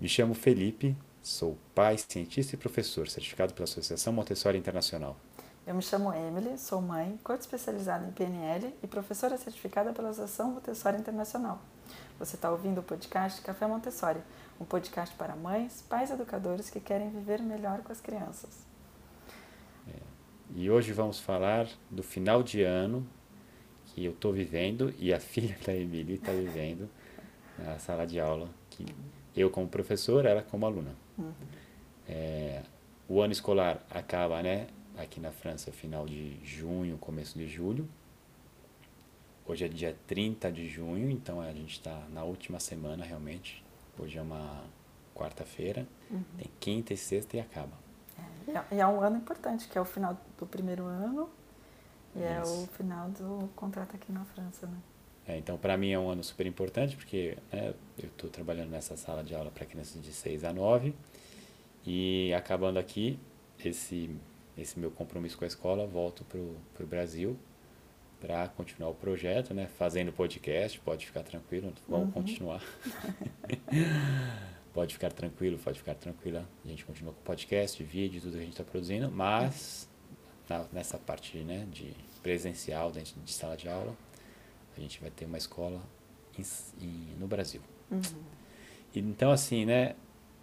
Me chamo Felipe, sou pai, cientista e professor, certificado pela Associação Montessori Internacional. Eu me chamo Emily, sou mãe, coach especializada em PNL e professora certificada pela Associação Montessori Internacional. Você está ouvindo o podcast Café Montessori, um podcast para mães, pais educadores que querem viver melhor com as crianças. É, e hoje vamos falar do final de ano que eu estou vivendo e a filha da Emily está vivendo na sala de aula. Que eu como professor, ela como aluna. Uhum. É, o ano escolar acaba, né? Aqui na França, final de junho, começo de julho. Hoje é dia 30 de junho, então a gente está na última semana realmente. Hoje é uma quarta-feira, uhum. tem quinta e sexta e acaba. É, e é um ano importante, que é o final do primeiro ano e é o final do contrato aqui na França, né? É, então, para mim é um ano super importante, porque né, eu estou trabalhando nessa sala de aula para crianças de 6 a 9 e acabando aqui, esse, esse meu compromisso com a escola, volto para o Brasil para continuar o projeto, né? Fazendo podcast, pode ficar tranquilo, vamos uhum. continuar. pode ficar tranquilo, pode ficar tranquila. A gente continua com podcast, vídeo, tudo que a gente está produzindo, mas na, nessa parte né, de presencial, dentro de sala de aula, a gente vai ter uma escola em, em, no Brasil. Uhum. então, assim, né,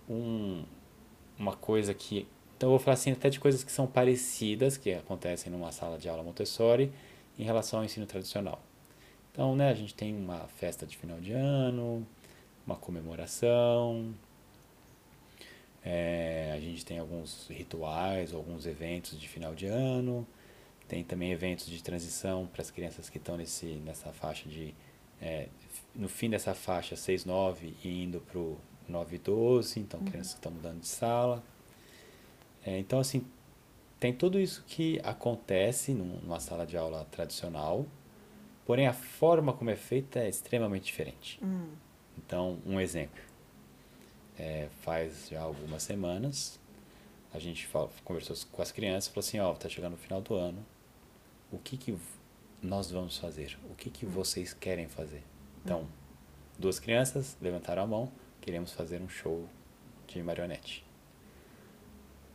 um, uma coisa que... Então, eu vou falar assim até de coisas que são parecidas, que acontecem numa sala de aula Montessori, em relação ao ensino tradicional. Então, né, a gente tem uma festa de final de ano, uma comemoração, é, a gente tem alguns rituais, alguns eventos de final de ano, tem também eventos de transição para as crianças que estão nesse, nessa faixa de. É, no fim dessa faixa 6, 9 e indo para o 9 12, então uhum. crianças que estão mudando de sala. É, então, assim, tem tudo isso que acontece numa sala de aula tradicional, porém a forma como é feita é extremamente diferente. Uhum. Então, um exemplo. É, faz já algumas semanas, a gente fala, conversou com as crianças e falou assim, ó, oh, tá chegando o final do ano, o que, que nós vamos fazer? O que, que vocês querem fazer? Então, duas crianças levantaram a mão, queremos fazer um show de marionete.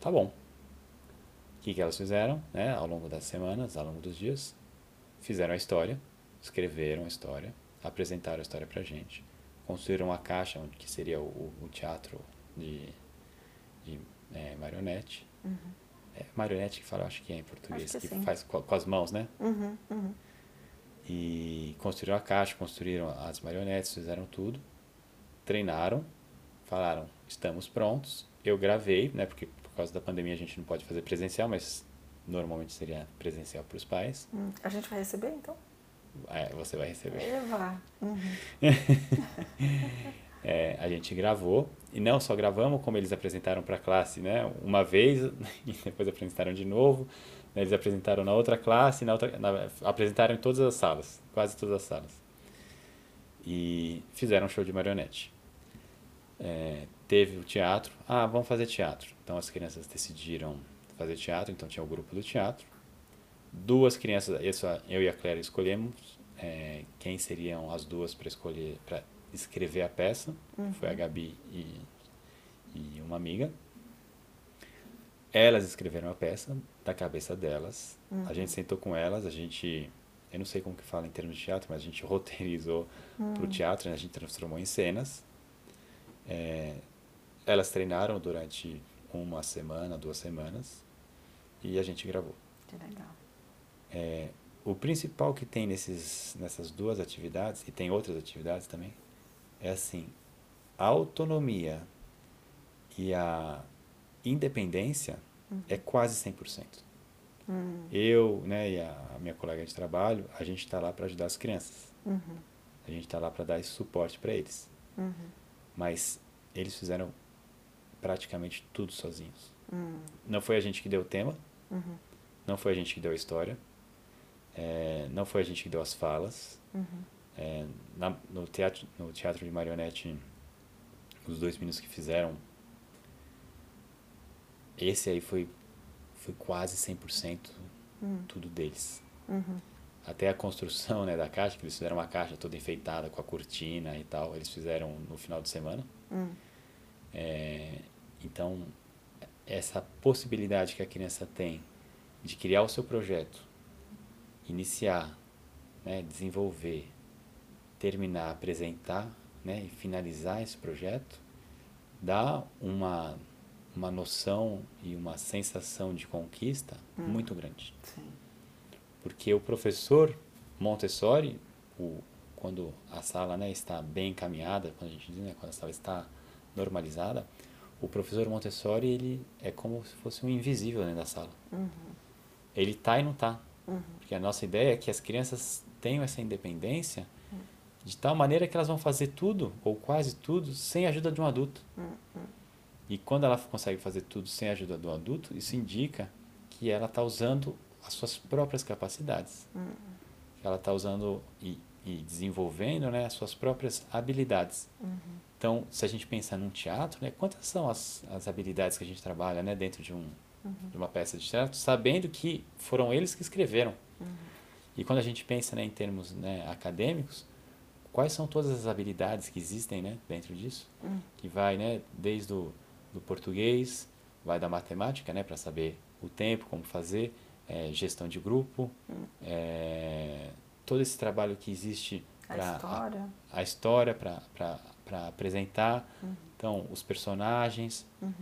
Tá bom. O que, que elas fizeram né, ao longo das semanas, ao longo dos dias? Fizeram a história, escreveram a história, apresentaram a história pra gente, construíram uma caixa, que seria o, o teatro de, de é, marionete. Uhum é, marionete que fala, acho que é em português, que, que faz com, com, as mãos, né? Uhum, uhum. E construíram a caixa, construíram as marionetes, fizeram tudo, treinaram, falaram, estamos prontos. Eu gravei, né? Porque por causa da pandemia a gente não pode fazer presencial, mas normalmente seria presencial para os pais. Hum, a gente vai receber então? É, você vai receber. Eva. Uhum. é, a gente gravou e não só gravamos como eles apresentaram para a classe né? Uma vez e depois apresentaram de novo né, eles apresentaram na outra classe na outra na, apresentaram em todas as salas quase todas as salas. E fizeram um show de marionete. É, teve o teatro. Ah vamos fazer teatro. Então as crianças decidiram fazer teatro então tinha o grupo do teatro. Duas crianças eu e a Clara escolhemos é, quem seriam as duas para escolher para escrever a peça, uhum. foi a Gabi e, e uma amiga. Elas escreveram a peça da cabeça delas. Uhum. A gente sentou com elas, a gente, eu não sei como que fala em termos de teatro, mas a gente roteirizou uhum. para o teatro, né? a gente transformou em cenas. É, elas treinaram durante uma semana, duas semanas e a gente gravou. Que legal. É, o principal que tem nesses, nessas duas atividades, e tem outras atividades também, é assim, a autonomia e a independência uhum. é quase 100%. Uhum. Eu né, e a minha colega de trabalho, a gente está lá para ajudar as crianças. Uhum. A gente está lá para dar esse suporte para eles. Uhum. Mas eles fizeram praticamente tudo sozinhos. Uhum. Não foi a gente que deu o tema, uhum. não foi a gente que deu a história, é, não foi a gente que deu as falas, é, na, no, teatro, no teatro de marionete, os dois meninos que fizeram, esse aí foi, foi quase 100% hum. tudo deles. Uhum. Até a construção né, da caixa, que eles fizeram uma caixa toda enfeitada com a cortina e tal, eles fizeram no final de semana. Hum. É, então, essa possibilidade que a criança tem de criar o seu projeto, iniciar, né, desenvolver, terminar, apresentar né, e finalizar esse projeto, dá uma, uma noção e uma sensação de conquista hum. muito grande. Sim. Porque o professor Montessori, o, quando a sala né, está bem encaminhada, quando a gente diz, né, quando a sala está normalizada, o professor Montessori ele é como se fosse um invisível dentro da sala. Uhum. Ele está e não está. Uhum. Porque a nossa ideia é que as crianças tenham essa independência uhum. De tal maneira que elas vão fazer tudo, ou quase tudo, sem a ajuda de um adulto. Uhum. E quando ela consegue fazer tudo sem a ajuda do adulto, isso indica que ela está usando as suas próprias capacidades. Uhum. Ela está usando e, e, desenvolvendo né, as suas próprias habilidades. Uhum. Então, se a gente pensar num teatro, né, quantas são as, as habilidades que a gente trabalha né, dentro de, um, de uma peça de teatro, sabendo que foram eles que escreveram. E quando a gente pensa né, em termos né, acadêmicos, quais são todas as habilidades que existem né, dentro disso? Uhum. Que vai né, desde o do português, vai da matemática, né, para saber o tempo, como fazer, é, gestão de grupo, uhum. é, todo esse trabalho que existe para a história, a, história para para apresentar. Uhum. Então, os personagens. Uhum.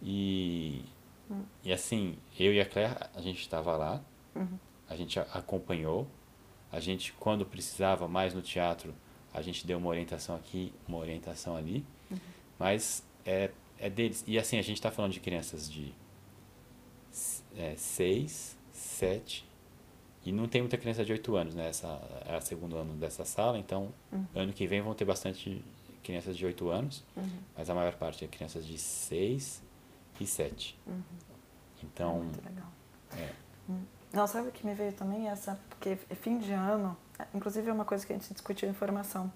E, uhum. e assim, eu e a Claire, a gente estava lá, uhum. a gente acompanhou. A gente, quando precisava mais no teatro, a gente deu uma orientação aqui, uma orientação ali. Uhum. Mas é, é deles. E assim, a gente está falando de crianças de 6, é, 7 e não tem muita criança de 8 anos, né? Essa é o segundo ano dessa sala, então uhum. ano que vem vão ter bastante crianças de 8 anos, uhum. mas a maior parte é crianças de 6 e 7. Uhum. Então. É muito legal. É. Hum. Não, sabe o que me veio também? Essa, porque fim de ano, inclusive é uma coisa que a gente discutiu em formação,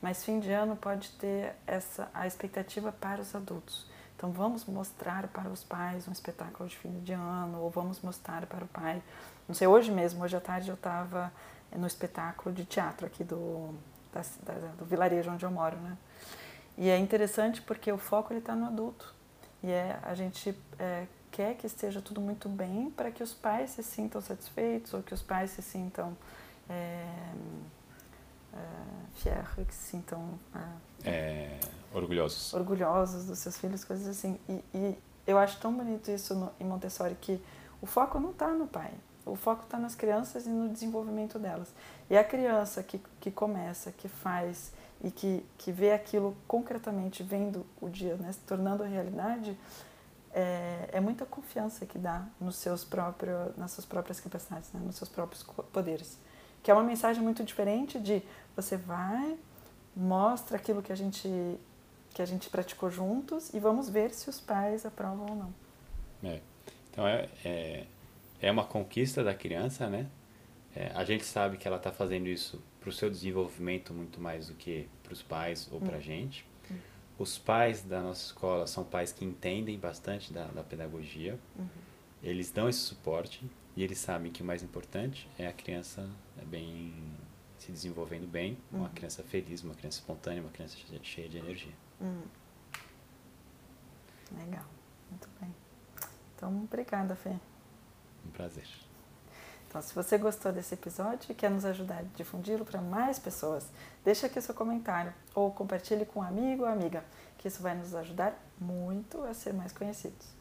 mas fim de ano pode ter essa, a expectativa para os adultos. Então vamos mostrar para os pais um espetáculo de fim de ano, ou vamos mostrar para o pai. Não sei, hoje mesmo, hoje à tarde eu estava no espetáculo de teatro aqui do, da, da, do vilarejo onde eu moro, né? E é interessante porque o foco ele está no adulto e é a gente é, quer que esteja tudo muito bem para que os pais se sintam satisfeitos ou que os pais se sintam é, é, fier, que se sintam é, orgulhosos orgulhosos dos seus filhos, coisas assim. E, e eu acho tão bonito isso no, em Montessori que o foco não está no pai, o foco está nas crianças e no desenvolvimento delas. E a criança que, que começa, que faz e que, que vê aquilo concretamente, vendo o dia, né, se tornando realidade, é, é muita confiança que dá nos seus próprios, nas suas próprias capacidades, né, nos seus próprios poderes. Que é uma mensagem muito diferente de você vai, mostra aquilo que a gente que a gente praticou juntos e vamos ver se os pais aprovam ou não. É. Então é, é, é uma conquista da criança, né? É, a gente sabe que ela está fazendo isso para o seu desenvolvimento muito mais do que para os pais ou para a hum. gente. Hum. Os pais da nossa escola são pais que entendem bastante da, da pedagogia. Uhum. Eles dão esse suporte e eles sabem que o mais importante é a criança é bem se desenvolvendo bem, uhum. uma criança feliz, uma criança espontânea, uma criança cheia de energia. Uhum. Legal, muito bem. Então, obrigada, Fê. Um prazer. Então, se você gostou desse episódio e quer nos ajudar a difundi-lo para mais pessoas, deixa aqui o seu comentário ou compartilhe com um amigo ou amiga, que isso vai nos ajudar muito a ser mais conhecidos.